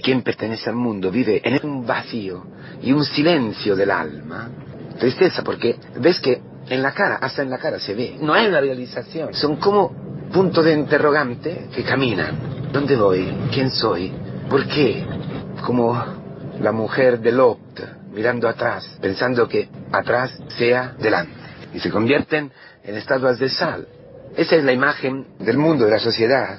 quien pertenece al mundo vive en un vacío y un silencio del alma, tristeza porque ves que en la cara, hasta en la cara se ve, no hay una realización, son como puntos de interrogante que caminan. ¿Dónde voy? ¿Quién soy? ¿Por qué? Como la mujer de Lot mirando atrás, pensando que atrás sea delante. Y se convierten en estatuas de sal. Esa es la imagen del mundo, de la sociedad.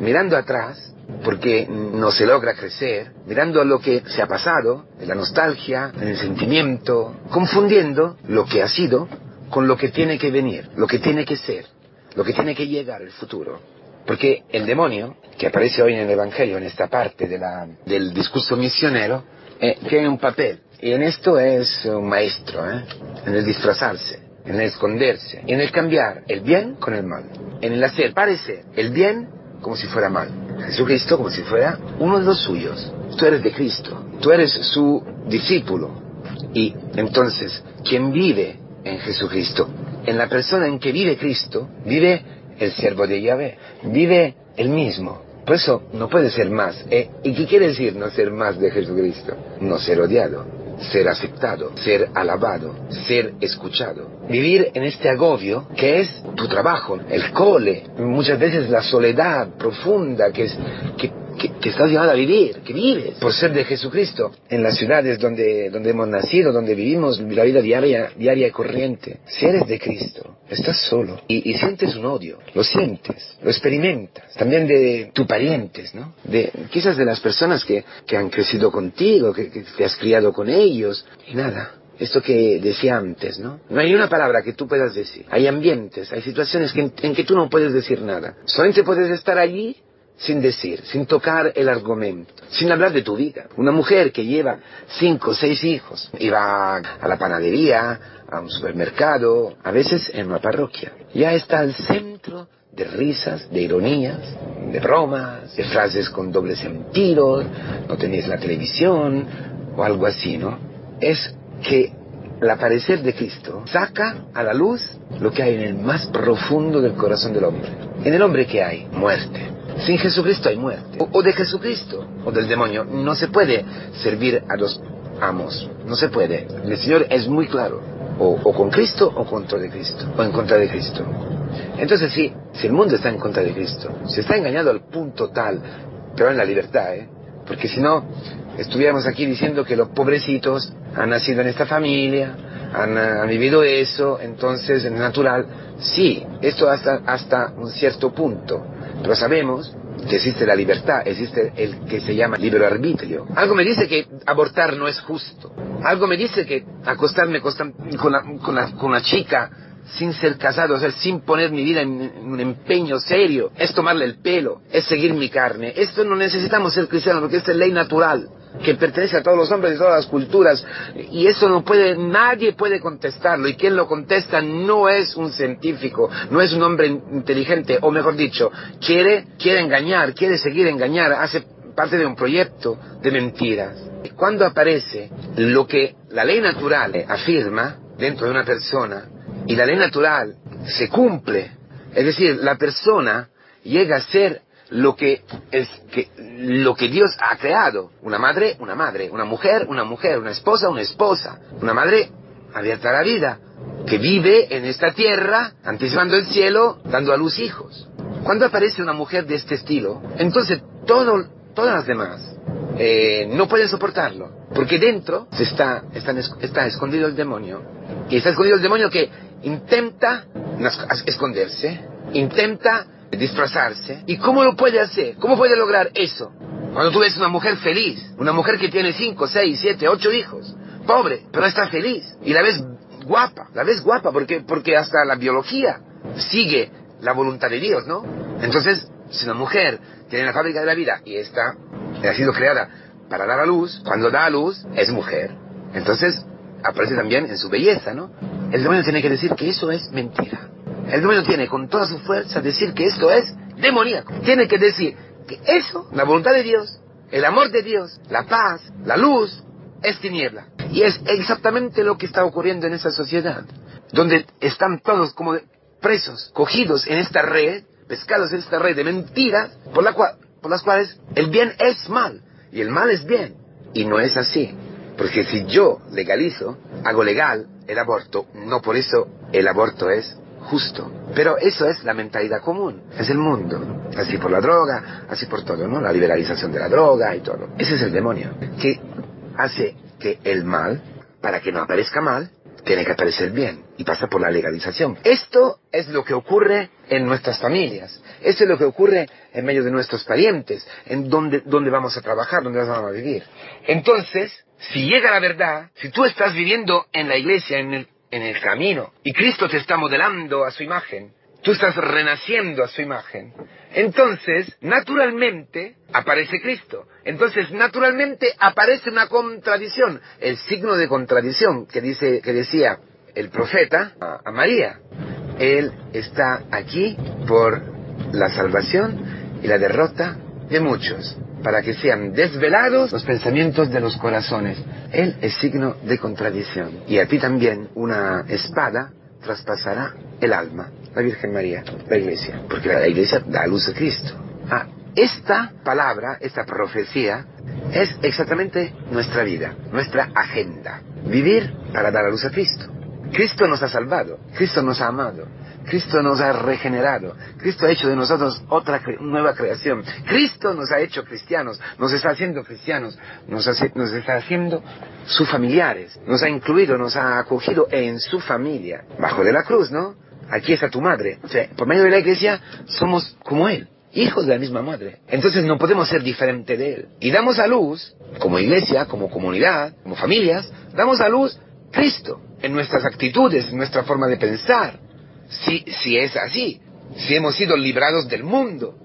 Mirando atrás, porque no se logra crecer, mirando a lo que se ha pasado, en la nostalgia, en el sentimiento, confundiendo lo que ha sido con lo que tiene que venir, lo que tiene que ser, lo que tiene que llegar el futuro. Porque el demonio, que aparece hoy en el Evangelio, en esta parte de la, del discurso misionero, eh, tiene un papel. Y en esto es un maestro, ¿eh? en el disfrazarse, en el esconderse, en el cambiar el bien con el mal, en el hacer parecer el bien como si fuera mal. Jesucristo como si fuera uno de los suyos. Tú eres de Cristo, tú eres su discípulo. Y entonces, quien vive en Jesucristo, en la persona en que vive Cristo, vive el siervo de Yahvé, vive el mismo. Por eso no puede ser más. ¿eh? ¿Y qué quiere decir no ser más de Jesucristo? No ser odiado, ser aceptado, ser alabado, ser escuchado. Vivir en este agobio que es tu trabajo, el cole, muchas veces la soledad profunda que es que, que, estás llamado a vivir, que vives por ser de Jesucristo. En las ciudades donde, donde hemos nacido, donde vivimos la vida diaria, diaria y corriente. Si eres de Cristo, estás solo y, sientes un odio, lo sientes, lo experimentas. También de tus parientes, ¿no? De, quizás de las personas que, que han crecido contigo, que, te has criado con ellos y nada esto que decía antes, ¿no? No hay una palabra que tú puedas decir. Hay ambientes, hay situaciones que, en, que tú no puedes decir nada. Solamente puedes estar allí sin decir, sin tocar el argumento, sin hablar de tu vida. Una mujer que lleva cinco o seis hijos y va a la panadería, a un supermercado, a veces en una parroquia, ya está al centro de risas, de ironías, de bromas, de frases con doble sentido, no tenéis la televisión o algo así, ¿no? Es que el aparecer de Cristo saca a la luz lo que hay en el más profundo del corazón del hombre. En el hombre que hay muerte, sin Jesucristo hay muerte. O, de Jesucristo o del demonio. No se puede servir a los amos. No se puede. El Señor es muy claro. O, con Cristo o contra de Cristo. O en contra de Cristo. Entonces sí, si el mundo está en contra de Cristo, se está engañado al punto tal, pero en la libertad, ¿eh? Porque si no, estuviéramos aquí diciendo que los pobrecitos han nacido en esta familia, han, han, vivido eso, entonces es natural. Sí, esto hasta, hasta un cierto punto. Pero sabemos que existe la libertad, existe el que se llama libre arbitrio. Algo me dice que abortar no es justo. Algo me dice que acostarme con una, con chica sin ser casado, o sea, sin poner mi vida en, un empeño serio, es tomarle el pelo, es seguir mi carne. Esto no necesitamos ser cristianos porque esta es ley natural que pertenece a todos los hombres de todas las culturas y eso no puede nadie puede contestarlo y quien lo contesta no es un científico no es un hombre inteligente o mejor dicho quiere quiere engañar quiere seguir engañar hace parte de un proyecto de mentiras. Cuando aparece lo que la ley natural afirma dentro de una persona y la ley natural se cumple es decir la persona llega a ser lo que es que lo que Dios ha creado. Una madre, una madre, una mujer, una mujer, una esposa, una esposa, una madre abierta a la vida, que vive en esta tierra, anticipando el cielo, dando a luz hijos. Cuando aparece una mujer de este estilo, entonces todo, todas las demás eh, no pueden soportarlo, porque dentro se está, está, está escondido el demonio, y está escondido el demonio que intenta esconderse, intenta disfrazarse. ¿Y cómo lo puede hacer? ¿Cómo puede lograr eso? Cuando tú ves una mujer feliz, una mujer que tiene 5, 6, 7, 8 hijos, pobre, pero está feliz, y la ves guapa, la ves guapa porque, porque hasta la biología sigue la voluntad de Dios, ¿no? Entonces, si una mujer tiene la fábrica de la vida y está, ha sido creada para dar a luz, cuando da a luz es mujer. Entonces, aparece también en su belleza, ¿no? El demonio tiene que decir que eso es mentira. El demonio tiene con toda su fuerza decir que esto es demoníaco. Tiene que decir que eso, la voluntad de Dios, el amor de Dios, la paz, la luz, es tiniebla. Y es exactamente lo que está ocurriendo en esa sociedad, donde están todos como presos, cogidos en esta red, pescados en esta red de mentiras, por, la cual, por las cuales el bien es mal y el mal es bien. Y no es así. Porque si yo legalizo, hago legal el aborto, no por eso el aborto es justo. Pero eso es la mentalidad común, es el mundo. Así por la droga, así por todo, ¿no? La liberalización de la droga y todo. Ese es el demonio, que hace que el mal, para que no aparezca mal, tiene que aparecer bien y pasa por la legalización. Esto es lo que ocurre en nuestras familias, esto es lo que ocurre en medio de nuestros parientes, en donde, vamos a trabajar, donde vamos a vivir. Entonces, si llega la verdad, si tú estás viviendo en la iglesia, en el, en el camino, y Cristo te está modelando a su imagen, tú estás renaciendo a su imagen, entonces, naturalmente, aparece Cristo. Entonces, naturalmente, aparece una contradicción, el signo de contradicción que, dice, que decía el profeta a, María. Él está aquí por la salvación y la derrota de muchos, para que sean desvelados los pensamientos de los corazones. Él es signo de contradicción. Y a ti también una espada traspasará el alma. La Virgen María, la Iglesia, porque la Iglesia da luz a Cristo. Ah, esta palabra, esta profecía, es exactamente nuestra vida, nuestra agenda. Vivir para dar a luz a Cristo. Cristo nos ha salvado, Cristo nos ha amado, Cristo nos ha regenerado, Cristo ha hecho de nosotros otra nueva creación, Cristo nos ha hecho cristianos, nos está haciendo cristianos, nos, nos está haciendo sus familiares, nos ha incluido, nos ha acogido en su familia, bajo de la cruz, ¿no? Aquí está tu madre. O sea, por medio de la iglesia somos como Él hijos de la misma madre. Entonces no podemos ser diferente de Él. Y damos a luz, como iglesia, como comunidad, como familias, damos a luz Cristo en nuestras actitudes, en nuestra forma de pensar. Si, si es así, si hemos sido librados del mundo,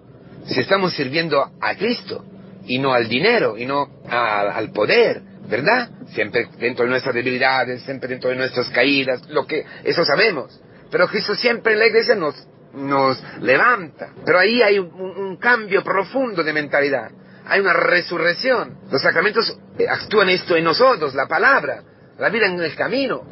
si estamos sirviendo a Cristo y no al dinero y no a, al poder, ¿verdad? Siempre dentro de nuestras debilidades, siempre dentro de nuestras caídas, lo que eso sabemos. Pero Cristo siempre en la iglesia nos, nos levanta. Pero ahí hay un, un cambio profundo de mentalidad. Hay una resurrección. Los sacramentos actúan esto en nosotros, la palabra, la vida en el camino.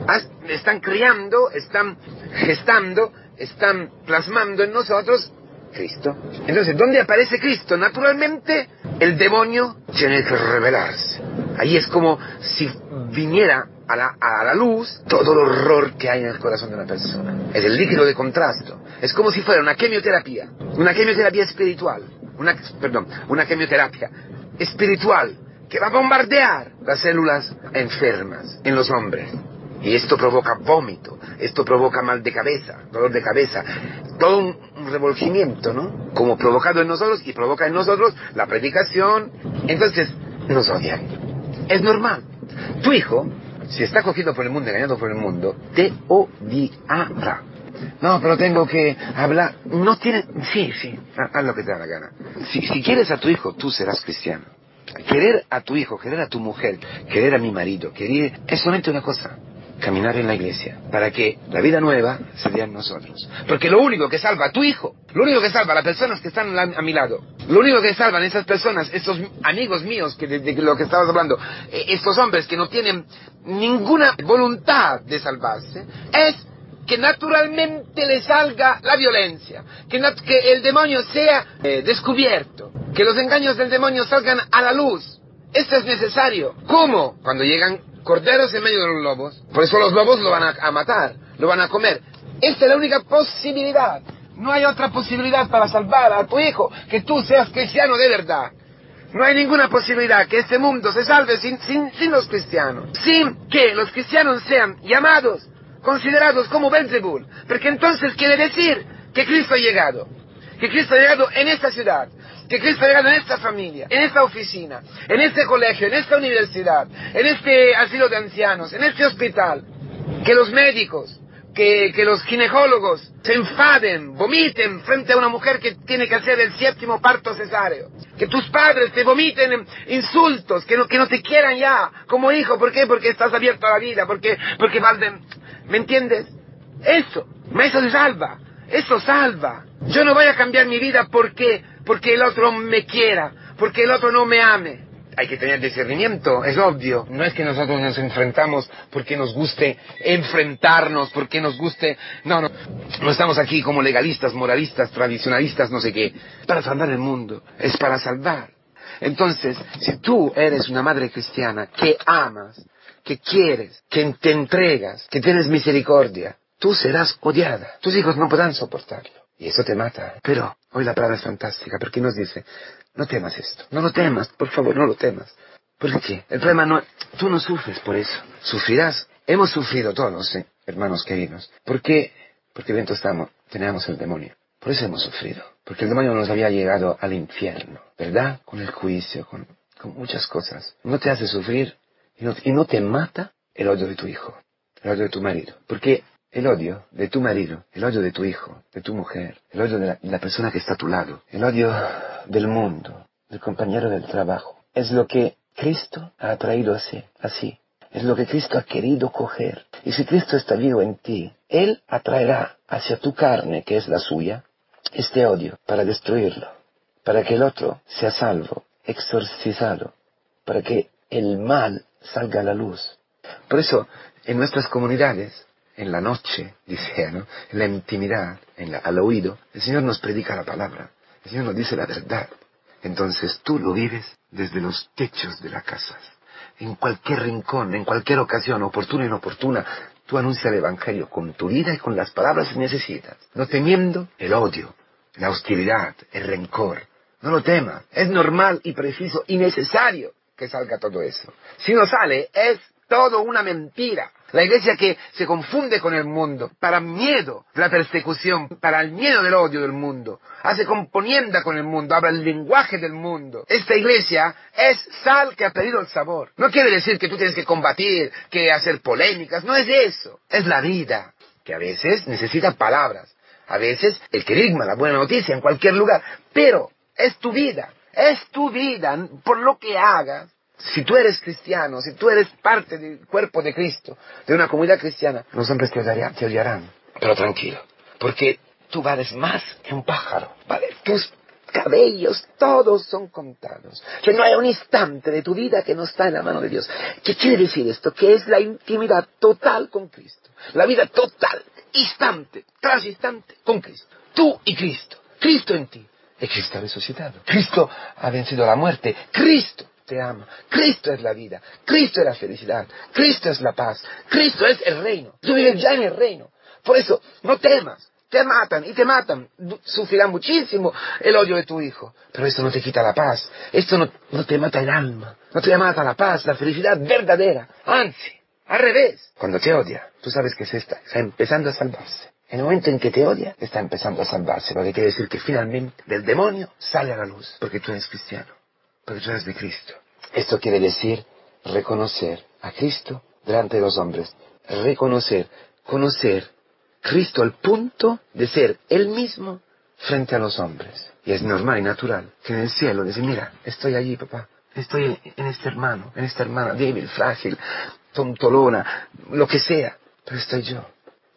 Están criando, están gestando, están plasmando en nosotros Cristo. Entonces, ¿dónde aparece Cristo? Naturalmente, el demonio tiene que revelarse. Ahí es como si viniera a la, a la, luz todo el horror que hay en el corazón de una persona. Es el líquido de contrasto. Es como si fuera una quimioterapia, una quimioterapia espiritual, una, perdón, una quimioterapia espiritual que va a bombardear las células enfermas en los hombres. Y esto provoca vómito, esto provoca mal de cabeza, dolor de cabeza, todo un, un ¿no? Como provocado en nosotros y provoca en nosotros la predicación. Entonces, nos odian. Es normal. Tu hijo, si está cogido por el mundo, engañado por el mundo, te odiará. No, pero tengo que hablar. No tiene. Sí, sí, haz lo que te da la gana. Si, si quieres a tu hijo, tú serás cristiano. Querer a tu hijo, querer a tu mujer, querer a mi marido, querer. Es solamente una cosa. Caminar en la iglesia. Para que la vida nueva se dé en nosotros. Porque lo único que salva a tu hijo, lo único que salva a las personas que están a mi lado, lo único que salvan esas personas, estos amigos míos que de, de lo que estabas hablando, estos hombres que no tienen ninguna voluntad de salvarse, es que naturalmente le salga la violencia, que, que el demonio sea eh, descubierto, que los engaños del demonio salgan a la luz. Esto es necesario. ¿Cómo? Cuando llegan corderos en medio de los lobos. Por eso los lobos lo van a, matar, lo van a comer. Esta es la única posibilidad. No hay otra posibilidad para salvar a tu hijo, que tú seas cristiano de verdad. No hay ninguna posibilidad que este mundo se salve sin, sin, sin los cristianos. Sin que los cristianos sean llamados considerados como Belzebul, porque entonces quiere decir que Cristo ha llegado, que Cristo ha llegado en esta ciudad, que Cristo llegado en esta familia, en esta oficina, en este colegio, en esta universidad, en este asilo de ancianos, en este hospital, que los médicos, que, que los ginecólogos se enfaden, vomiten frente a una mujer que tiene que hacer el séptimo parto cesáreo, que tus padres te vomiten insultos, que no, que no te quieran ya como hijo, ¿por qué? Porque estás abierto a la vida, porque, porque valden, ¿Me entiendes? Eso, eso se salva, eso salva. Yo no voy a cambiar mi vida porque, porque el otro me quiera, porque el otro no me ame. Hay que tener discernimiento, es obvio. No es que nosotros nos enfrentamos porque nos guste enfrentarnos, porque nos guste... No, no. No estamos aquí como legalistas, moralistas, tradicionalistas, no sé qué. Para salvar el mundo, es para salvar. Entonces, si tú eres una madre cristiana que amas, que quieres, que te entregas, que tienes misericordia, tú serás odiada. Tus hijos no podrán soportarlo. Y eso te mata. Pero hoy la palabra es fantástica porque nos dice, no temas esto, no lo temas, por favor, no lo temas. ¿Por qué? El problema no, tú no sufres por eso. Sufrirás. Hemos sufrido todos, hermanos queridos. ¿Por qué? Porque dentro estamos, tenemos el demonio. Por eso hemos sufrido. Porque el demonio nos había llegado al infierno, ¿verdad? Con el juicio, con, con muchas cosas. No te hace sufrir y no, y no te mata el odio de tu hijo, el odio de tu marido. Porque el odio de tu marido, el odio de tu hijo, de tu mujer, el odio de la, persona que está a tu lado, el odio del mundo, del compañero del trabajo, es lo que Cristo ha traído así, así. Es lo que Cristo ha querido coger. Y si Cristo está vivo en ti, Él atraerá hacia tu carne, que es la suya, este odio para destruirlo, para que el otro sea salvo, exorcizado, para que el mal salga a la luz. Por eso, en nuestras comunidades, en la noche, dice, ¿no? en la intimidad, en la, al oído, el Señor nos predica la palabra, el Señor nos dice la verdad. Entonces tú lo vives desde los techos de las casas, en cualquier rincón, en cualquier ocasión, oportuna e inoportuna, tú anuncias el Evangelio con tu vida y con las palabras que necesitas, no temiendo el odio, la hostilidad, el rencor. No lo temas, es normal y preciso y necesario que salga todo eso. Si no sale, es todo una mentira. La iglesia que se confunde con el mundo para miedo de la persecución, para el miedo del odio del mundo, hace componienda con el mundo, habla el lenguaje del mundo. Esta iglesia es sal que ha perdido el sabor. No quiere decir que tú tienes que combatir, que hacer polémicas, no es eso. Es la vida, que a veces necesita palabras, a veces el querigma, la buena noticia en cualquier lugar, pero es tu vida, es tu vida, por lo que hagas, si tú eres cristiano, si tú eres parte del cuerpo de Cristo, de una comunidad cristiana, los hombres te odiarán, Pero tranquilo, porque tú vales más que un pájaro. Vale, tus cabellos, todos son contados. Que no hay un instante de tu vida que no está en la mano de Dios. ¿Qué quiere decir esto? Que es la intimidad total con Cristo. La vida total, instante, tras instante, con Cristo. Tú y Cristo. Cristo en ti. Y Cristo ha resucitado. Cristo ha vencido la muerte. Cristo te ama. Cristo es la vida, Cristo es la felicidad, Cristo es la paz, Cristo es el reino. Tú vives ya en el reino. Por eso, no temas. Te matan y te matan. Sufrirán muchísimo el odio de tu hijo. Pero esto no te quita la paz. Esto no, te mata el alma. No te mata la paz, la felicidad verdadera. Anzi, al revés. Cuando te odia, tú sabes que se está, está empezando a salvarse. En el momento en que te odia, está empezando a salvarse. Lo que quiere decir que finalmente del demonio sale a la luz. Porque tú eres cristiano detrás de Cristo. Esto quiere decir reconocer a Cristo delante de los hombres, reconocer, conocer Cristo al punto de ser Él mismo frente a los hombres. Y es normal y natural que en el cielo dice, mira, estoy allí, papá, estoy en este hermano, en esta hermana débil, frágil, tontolona, lo que sea, pero estoy yo.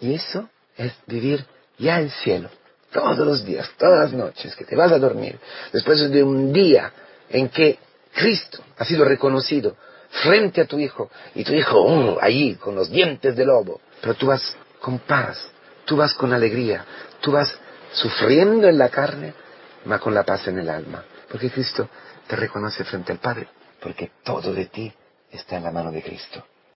Y eso es vivir ya el cielo, todos los días, todas las noches, que te vas a dormir, después de un día en que Cristo ha sido reconocido frente a tu hijo y tu hijo oh, ahí con los dientes de lobo, pero tú vas con paz, tú vas con alegría, tú vas sufriendo en la carne, mas con la paz en el alma, porque Cristo te reconoce frente al Padre, porque todo de ti está en la mano de Cristo.